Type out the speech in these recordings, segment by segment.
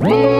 Happy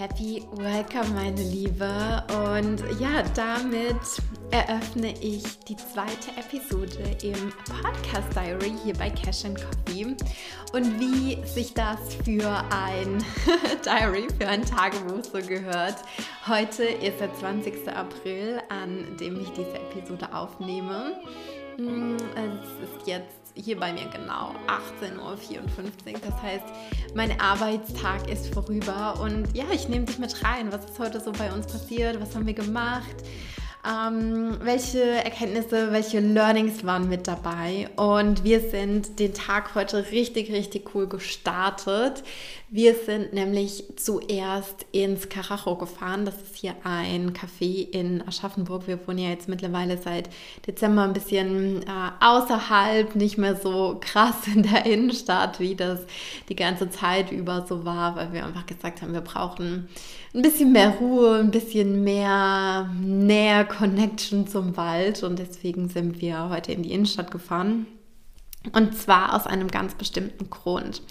Happy Welcome, meine Liebe. Und ja, damit eröffne ich die zweite Episode im Podcast Diary hier bei Cash and Coffee. Und wie sich das für ein Diary, für ein Tagebuch so gehört. Heute ist der 20. April, an dem ich diese Episode aufnehme. Mm, es ist jetzt hier bei mir genau 18.54 Uhr. Das heißt, mein Arbeitstag ist vorüber und ja, ich nehme dich mit rein. Was ist heute so bei uns passiert? Was haben wir gemacht? Ähm, welche Erkenntnisse, welche Learnings waren mit dabei? Und wir sind den Tag heute richtig, richtig cool gestartet. Wir sind nämlich zuerst ins Karacho gefahren. Das ist hier ein Café in Aschaffenburg. Wir wohnen ja jetzt mittlerweile seit Dezember ein bisschen äh, außerhalb, nicht mehr so krass in der Innenstadt, wie das die ganze Zeit über so war, weil wir einfach gesagt haben, wir brauchen ein bisschen mehr Ruhe, ein bisschen mehr näher Connection zum Wald und deswegen sind wir heute in die Innenstadt gefahren. Und zwar aus einem ganz bestimmten Grund.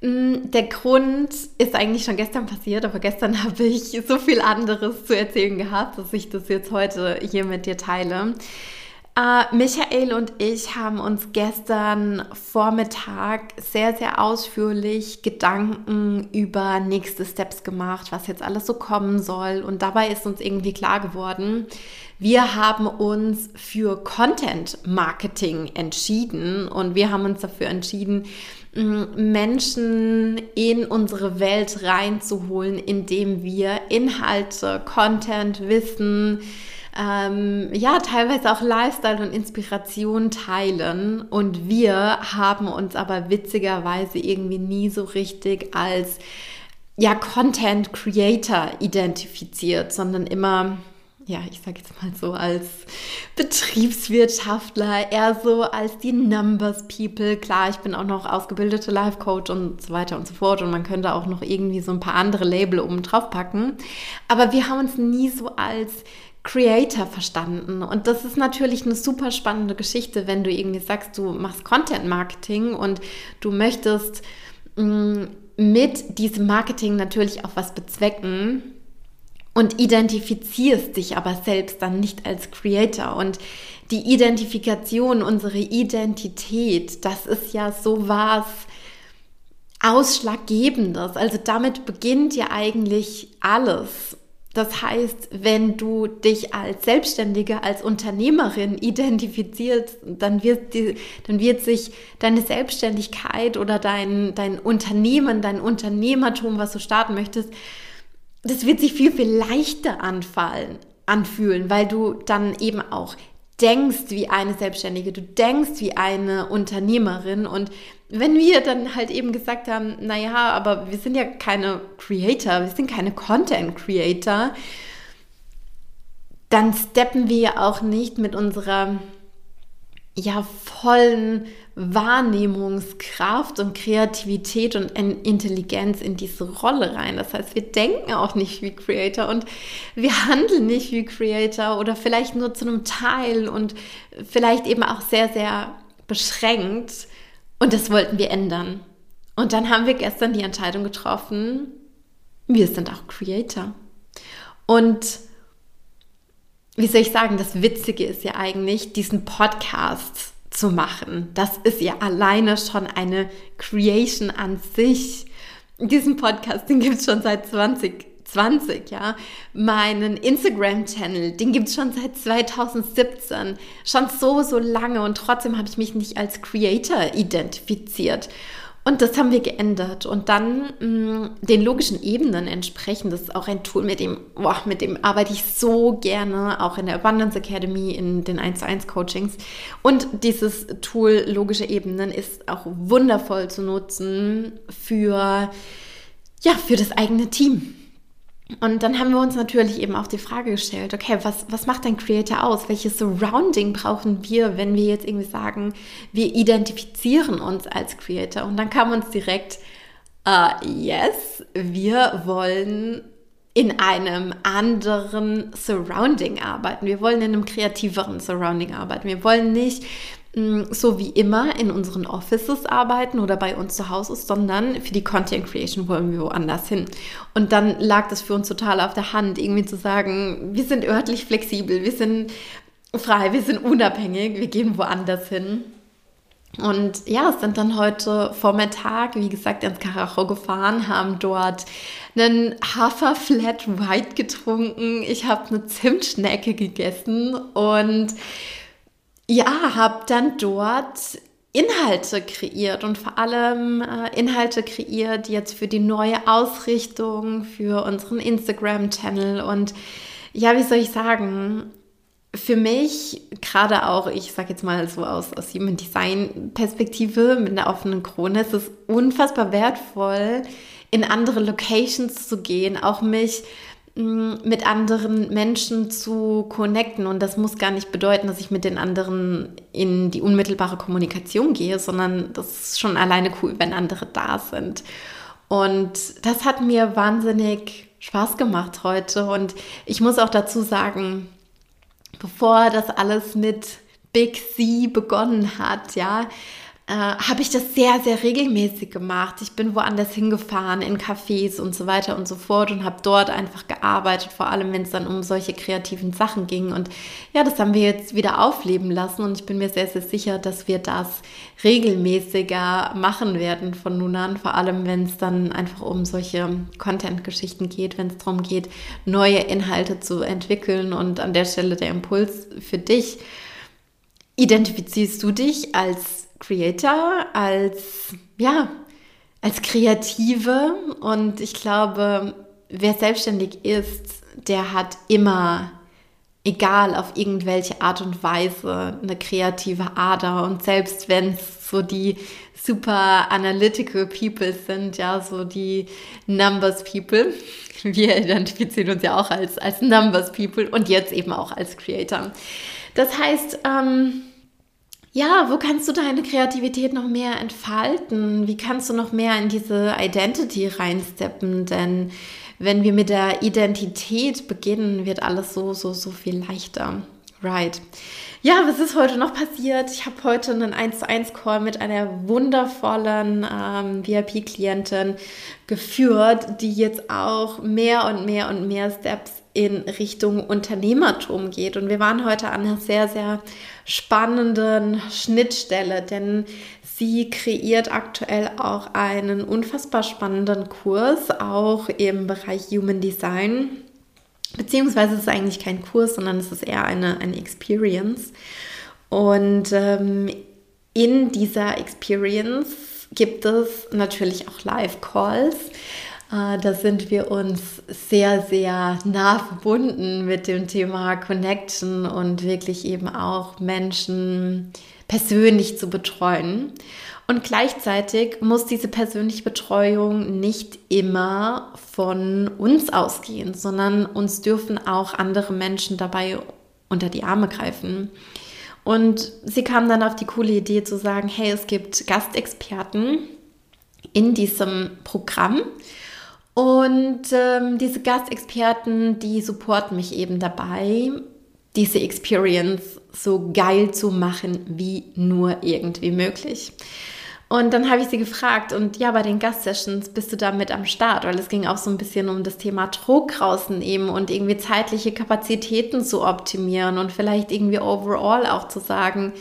Mm, der Grund ist eigentlich schon gestern passiert, aber gestern habe ich so viel anderes zu erzählen gehabt, dass ich das jetzt heute hier mit dir teile. Uh, Michael und ich haben uns gestern Vormittag sehr, sehr ausführlich Gedanken über nächste Steps gemacht, was jetzt alles so kommen soll. Und dabei ist uns irgendwie klar geworden, wir haben uns für Content Marketing entschieden und wir haben uns dafür entschieden, Menschen in unsere Welt reinzuholen, indem wir Inhalte, Content, Wissen, ähm, ja, teilweise auch Lifestyle und Inspiration teilen. Und wir haben uns aber witzigerweise irgendwie nie so richtig als ja, Content Creator identifiziert, sondern immer ja, ich sage jetzt mal so als Betriebswirtschaftler, eher so als die Numbers People. Klar, ich bin auch noch ausgebildete Life Coach und so weiter und so fort und man könnte auch noch irgendwie so ein paar andere Label oben drauf packen. Aber wir haben uns nie so als Creator verstanden. Und das ist natürlich eine super spannende Geschichte, wenn du irgendwie sagst, du machst Content Marketing und du möchtest mm, mit diesem Marketing natürlich auch was bezwecken und identifizierst dich aber selbst dann nicht als Creator. Und die Identifikation, unsere Identität, das ist ja so was Ausschlaggebendes. Also damit beginnt ja eigentlich alles. Das heißt, wenn du dich als Selbstständige, als Unternehmerin identifizierst, dann wird, die, dann wird sich deine Selbstständigkeit oder dein, dein Unternehmen, dein Unternehmertum, was du starten möchtest, das wird sich viel, viel leichter anfallen, anfühlen, weil du dann eben auch denkst wie eine Selbstständige, du denkst wie eine Unternehmerin und wenn wir dann halt eben gesagt haben, naja, aber wir sind ja keine Creator, wir sind keine Content Creator, dann steppen wir auch nicht mit unserer ja vollen Wahrnehmungskraft und Kreativität und Intelligenz in diese Rolle rein. Das heißt, wir denken auch nicht wie Creator und wir handeln nicht wie Creator oder vielleicht nur zu einem Teil und vielleicht eben auch sehr, sehr beschränkt. Und das wollten wir ändern. Und dann haben wir gestern die Entscheidung getroffen, wir sind auch Creator. Und wie soll ich sagen, das Witzige ist ja eigentlich, diesen Podcast zu machen. Das ist ja alleine schon eine Creation an sich. Diesen Podcast, den gibt es schon seit 2020, ja. Meinen Instagram-Channel, den gibt es schon seit 2017. Schon so, so lange und trotzdem habe ich mich nicht als Creator identifiziert. Und das haben wir geändert. Und dann mh, mm, den logischen Ebenen entsprechend, das ist auch ein Tool, mit dem, boah, mit dem arbeite ich so gerne, auch in der Abundance Academy, in den 1 zu 1 Coachings. Und dieses Tool logische Ebenen ist auch wundervoll zu nutzen für, ja, für das eigene Team. Und dann haben wir uns natürlich eben auch die Frage gestellt, okay, was, was macht ein Creator aus? Welches Surrounding brauchen wir, wenn wir jetzt irgendwie sagen, wir identifizieren uns als Creator? Und dann kam uns direkt, uh, yes, wir wollen in einem anderen Surrounding arbeiten. Wir wollen in einem kreativeren Surrounding arbeiten. Wir wollen nicht so wie immer in unseren Offices arbeiten oder bei uns zu Hause, sondern für die Content Creation wollen wir woanders hin. Und dann lag das für uns total auf der Hand, irgendwie zu sagen, wir sind örtlich flexibel, wir sind frei, wir sind unabhängig, wir gehen woanders hin. Und ja, sind dann heute Vormittag, wie gesagt, ins Karacho gefahren, haben dort einen Hafer Flat White getrunken. Ich habe eine Zimtschnecke gegessen und ja, habe dann dort Inhalte kreiert und vor allem äh, Inhalte kreiert jetzt für die neue Ausrichtung, für unseren Instagram-Channel. Und ja, wie soll ich sagen, für mich, gerade auch, ich sage jetzt mal so aus, aus Human Design-Perspektive mit einer offenen Krone, ist es unfassbar wertvoll, in andere Locations zu gehen, auch mich mit anderen Menschen zu connecten. Und das muss gar nicht bedeuten, dass ich mit den anderen in die unmittelbare Kommunikation gehe, sondern das ist schon alleine cool, wenn andere da sind. Und das hat mir wahnsinnig Spaß gemacht heute. Und ich muss auch dazu sagen, bevor das alles mit Big C begonnen hat, ja, äh, habe ich das sehr, sehr regelmäßig gemacht. Ich bin woanders hingefahren, in Cafés und so weiter und so fort und habe dort einfach gearbeitet, vor allem wenn es dann um solche kreativen Sachen ging. Und ja, das haben wir jetzt wieder aufleben lassen und ich bin mir sehr, sehr sicher, dass wir das regelmäßiger machen werden von nun an, vor allem wenn es dann einfach um solche Content-Geschichten geht, wenn es darum geht, neue Inhalte zu entwickeln und an der Stelle der Impuls für dich. Identifizierst du dich als Creator, als, ja, als Kreative. Und ich glaube, wer selbstständig ist, der hat immer, egal auf irgendwelche Art und Weise, eine kreative Ader. Und selbst wenn es so die super analytical people sind, ja, so die Numbers people. Wir identifizieren uns ja auch als, als Numbers people und jetzt eben auch als Creator. Das heißt, ähm, ja, wo kannst du deine Kreativität noch mehr entfalten? Wie kannst du noch mehr in diese Identity reinsteppen? Denn wenn wir mit der Identität beginnen, wird alles so, so, so viel leichter. Right. Ja, was ist heute noch passiert? Ich habe heute einen 1 zu 1 Call mit einer wundervollen ähm, VIP-Klientin geführt, die jetzt auch mehr und mehr und mehr Steps in Richtung Unternehmertum geht. Und wir waren heute an einer sehr, sehr spannenden Schnittstelle, denn sie kreiert aktuell auch einen unfassbar spannenden Kurs, auch im Bereich Human Design. Beziehungsweise ist es eigentlich kein Kurs, sondern es ist eher eine, eine Experience. Und ähm, in dieser Experience gibt es natürlich auch Live-Calls. Äh, da sind wir uns sehr, sehr nah verbunden mit dem Thema Connection und wirklich eben auch Menschen persönlich zu betreuen. Und gleichzeitig muss diese persönliche Betreuung nicht immer von uns ausgehen, sondern uns dürfen auch andere Menschen dabei unter die Arme greifen. Und sie kam dann auf die coole Idee zu sagen, hey, es gibt Gastexperten in diesem Programm und ähm, diese Gastexperten, die supporten mich eben dabei, diese Experience so geil zu machen wie nur irgendwie möglich. Und dann habe ich sie gefragt und ja, bei den Gastsessions bist du da mit am Start, weil es ging auch so ein bisschen um das Thema Druck rausnehmen und irgendwie zeitliche Kapazitäten zu optimieren und vielleicht irgendwie overall auch zu sagen,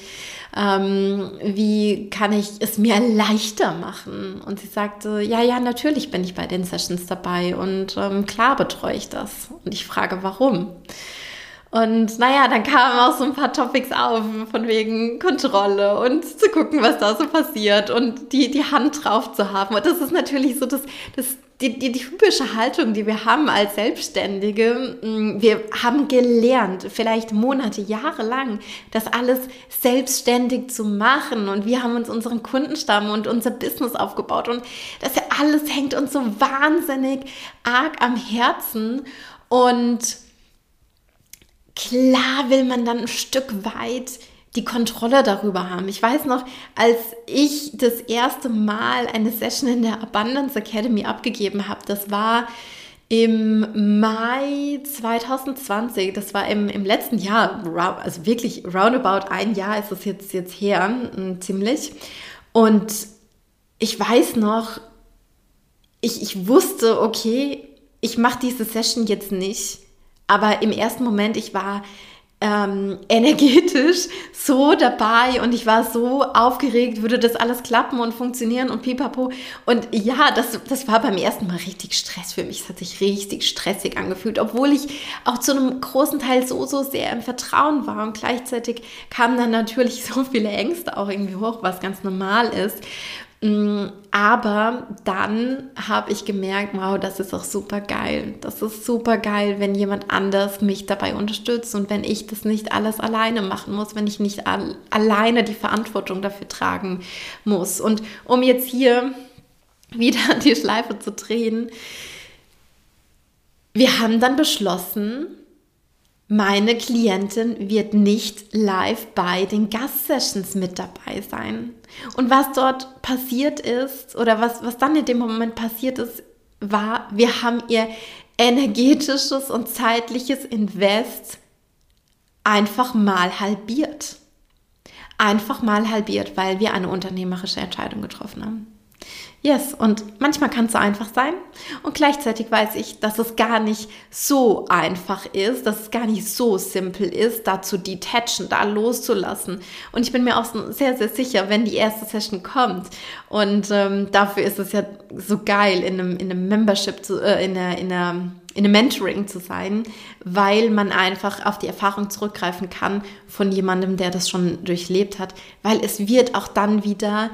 ähm, wie kann ich es mir leichter machen? Und sie sagte, ja, ja, natürlich bin ich bei den Sessions dabei und ähm, klar betreue ich das. Und ich frage, warum? Und naja, dann kamen auch so ein paar Topics auf, von wegen Kontrolle und zu gucken, was da so passiert und die, die Hand drauf zu haben. Und das ist natürlich so das, das die, die, die typische Haltung, die wir haben als Selbstständige, mm, wir haben gelernt, vielleicht Monate, Jahre lang, das alles selbstständig zu machen. Und wir haben uns unseren Kundenstamm und unser Business aufgebaut. Und das alles hängt uns so wahnsinnig arg am Herzen. Und klar will man dann ein Stück weit die Kontrolle darüber haben. Ich weiß noch, als ich das erste Mal eine Session in der Abundance Academy abgegeben habe, das war im Mai 2020, das war im, im letzten Jahr, also wirklich roundabout ein Jahr ist es jetzt, jetzt her, mm, ziemlich. Und ich weiß noch, ich, ich wusste, okay, ich mache diese Session jetzt nicht. Aber im ersten Moment, ich war ähm, energetisch so dabei und ich war so aufgeregt, würde das alles klappen und funktionieren und pipapo. Und ja, das, das war beim ersten Mal richtig Stress für mich. Es hat sich richtig stressig angefühlt, obwohl ich auch zu einem großen Teil so, so sehr im Vertrauen war. Und gleichzeitig kamen dann natürlich so viele Ängste auch irgendwie hoch, was ganz normal ist. Mm, aber dann habe ich gemerkt, wow, das ist auch super geil. Das ist super geil, wenn jemand anders mich dabei unterstützt und wenn ich das nicht alles alleine machen muss, wenn ich nicht al alleine die Verantwortung dafür tragen muss. Und um jetzt hier wieder die Schleife zu drehen, wir haben dann beschlossen, meine Klientin wird nicht live bei den Gastsessions mit dabei sein. Und was dort passiert ist oder was, was dann in dem Moment passiert ist, war, wir haben ihr energetisches und zeitliches Invest einfach mal halbiert. Einfach mal halbiert, weil wir eine unternehmerische Entscheidung getroffen haben. Yes, und manchmal kann es so einfach sein. Und gleichzeitig weiß ich, dass es gar nicht so einfach ist, dass es gar nicht so simpel ist, da zu detachen, da loszulassen. Und ich bin mir auch sehr, sehr sicher, wenn die erste Session kommt. Und ähm, dafür ist es ja so geil, in einem, in einem Membership, zu, äh, in, einer, in, einer, in einem Mentoring zu sein, weil man einfach auf die Erfahrung zurückgreifen kann von jemandem, der das schon durchlebt hat. Weil es wird auch dann wieder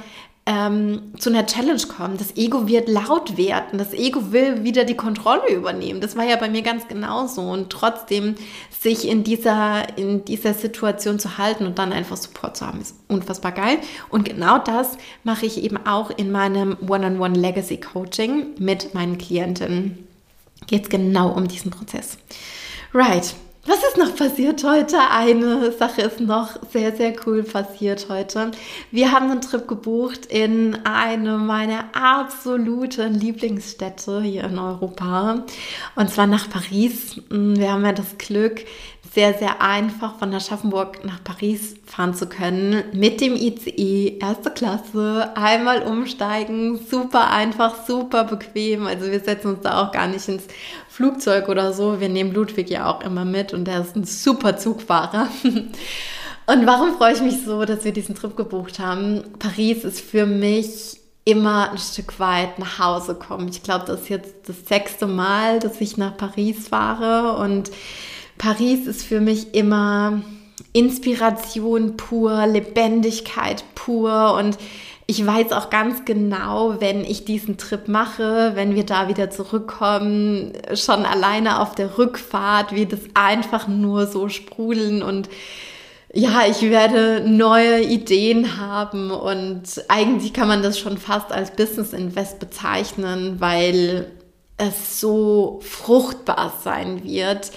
ähm, zu einer Challenge kommen. Das Ego wird laut werden. Das Ego will wieder die Kontrolle übernehmen. Das war ja bei mir ganz genauso. Und trotzdem sich in dieser, in dieser Situation zu halten und dann einfach Support zu haben, ist unfassbar geil. Und genau das mache ich eben auch in meinem One-on-One -on -One Legacy Coaching mit meinen Klienten. Geht es genau um diesen Prozess. Right. Was ist noch passiert heute? Eine Sache ist noch sehr, sehr cool passiert heute. Wir haben einen Trip gebucht in eine meiner absoluten Lieblingsstädte hier in Europa. Und zwar nach Paris. Wir haben ja das Glück, sehr, sehr einfach von Aschaffenburg nach Paris fahren zu können. Mit dem ICE, erste Klasse, einmal umsteigen, super einfach, super bequem. Also wir setzen uns da auch gar nicht ins Flugzeug oder so. Wir nehmen Ludwig ja auch immer mit und der ist ein super Zugfahrer. Und warum freue ich mich so, dass wir diesen Trip gebucht haben? Paris ist für mich immer ein Stück weit nach Hause kommen. Ich glaube, das ist jetzt das sechste Mal, dass ich nach Paris fahre und Paris ist für mich immer Inspiration pur, Lebendigkeit pur und ich weiß auch ganz genau, wenn ich diesen Trip mache, wenn wir da wieder zurückkommen, schon alleine auf der Rückfahrt, wird es einfach nur so sprudeln und ja, ich werde neue Ideen haben und eigentlich kann man das schon fast als Business Invest bezeichnen, weil es so fruchtbar sein wird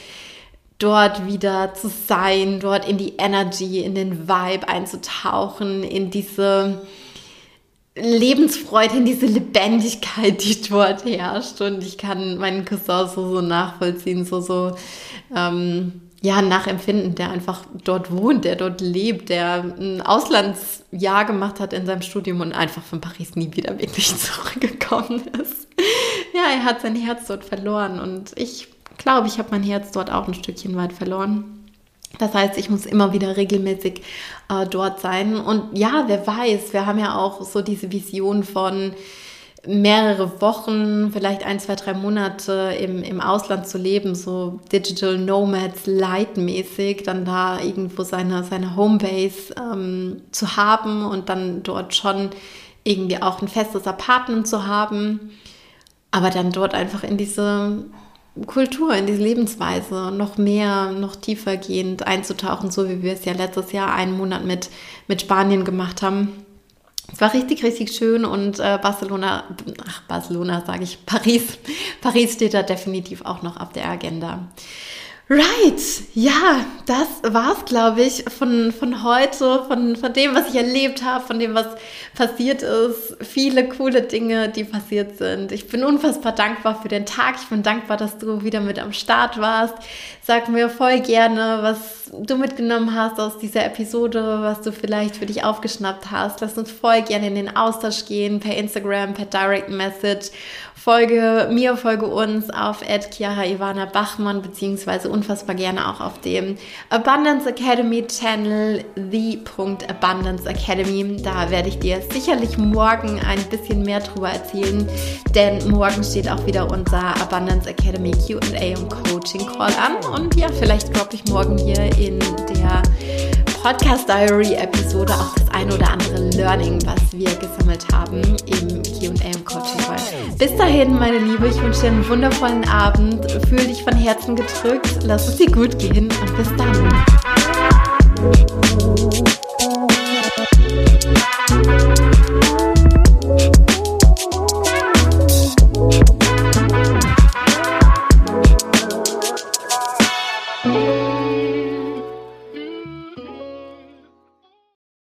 dort wieder zu sein, dort in die Energy, in den Vibe einzutauchen, in diese Lebensfreude, in diese Lebendigkeit, die dort herrscht. Und ich kann meinen Cousin so, so nachvollziehen, so, so, ähm, ja, nachempfinden, der einfach dort wohnt, der dort lebt, der ein Auslandsjahr gemacht hat in seinem Studium und einfach von Paris nie wieder wirklich zurückgekommen ist. Ja, er hat sein Herz dort verloren und ich glaube, ich habe mein Herz dort auch ein Stückchen weit verloren. Das heißt, ich muss immer wieder regelmäßig äh, dort sein. Und ja, wer weiß, wir haben ja auch so diese Vision von mehrere Wochen, vielleicht ein, zwei, drei Monate im, im Ausland zu leben, so Digital Nomads Light-mäßig, dann da irgendwo seine, seine Homebase ähm, zu haben und dann dort schon irgendwie auch ein festes Apartment zu haben, aber dann dort einfach in diese Kultur, in diese Lebensweise noch mehr, noch tiefergehend einzutauchen, so wie wir es ja letztes Jahr einen Monat mit, mit Spanien gemacht haben. Es war richtig, richtig schön und äh, Barcelona, ach Barcelona sage ich, Paris, Paris steht da definitiv auch noch auf der Agenda. Right, ja, das war's, glaube ich, von, von heute, von, von dem, was ich erlebt habe, von dem, was passiert ist. Viele coole Dinge, die passiert sind. Ich bin unfassbar dankbar für den Tag. Ich bin dankbar, dass du wieder mit am Start warst. Sag mir voll gerne, was du mitgenommen hast aus dieser Episode, was du vielleicht für dich aufgeschnappt hast. Lass uns voll gerne in den Austausch gehen, per Instagram, per Direct Message Folge mir, folge uns auf Chiara Ivana Bachmann, beziehungsweise unfassbar gerne auch auf dem Abundance Academy Channel, the.abundance Academy. Da werde ich dir sicherlich morgen ein bisschen mehr drüber erzählen, denn morgen steht auch wieder unser Abundance Academy QA und Coaching Call an. Und ja, vielleicht droppe ich morgen hier in der Podcast Diary Episode auch das ein oder andere Learning, was wir gesammelt haben im QA und Coaching Call. Bis dahin, meine Liebe, ich wünsche dir einen wundervollen Abend. Fühl dich von Herzen gedrückt. Lass es dir gut gehen und bis dann.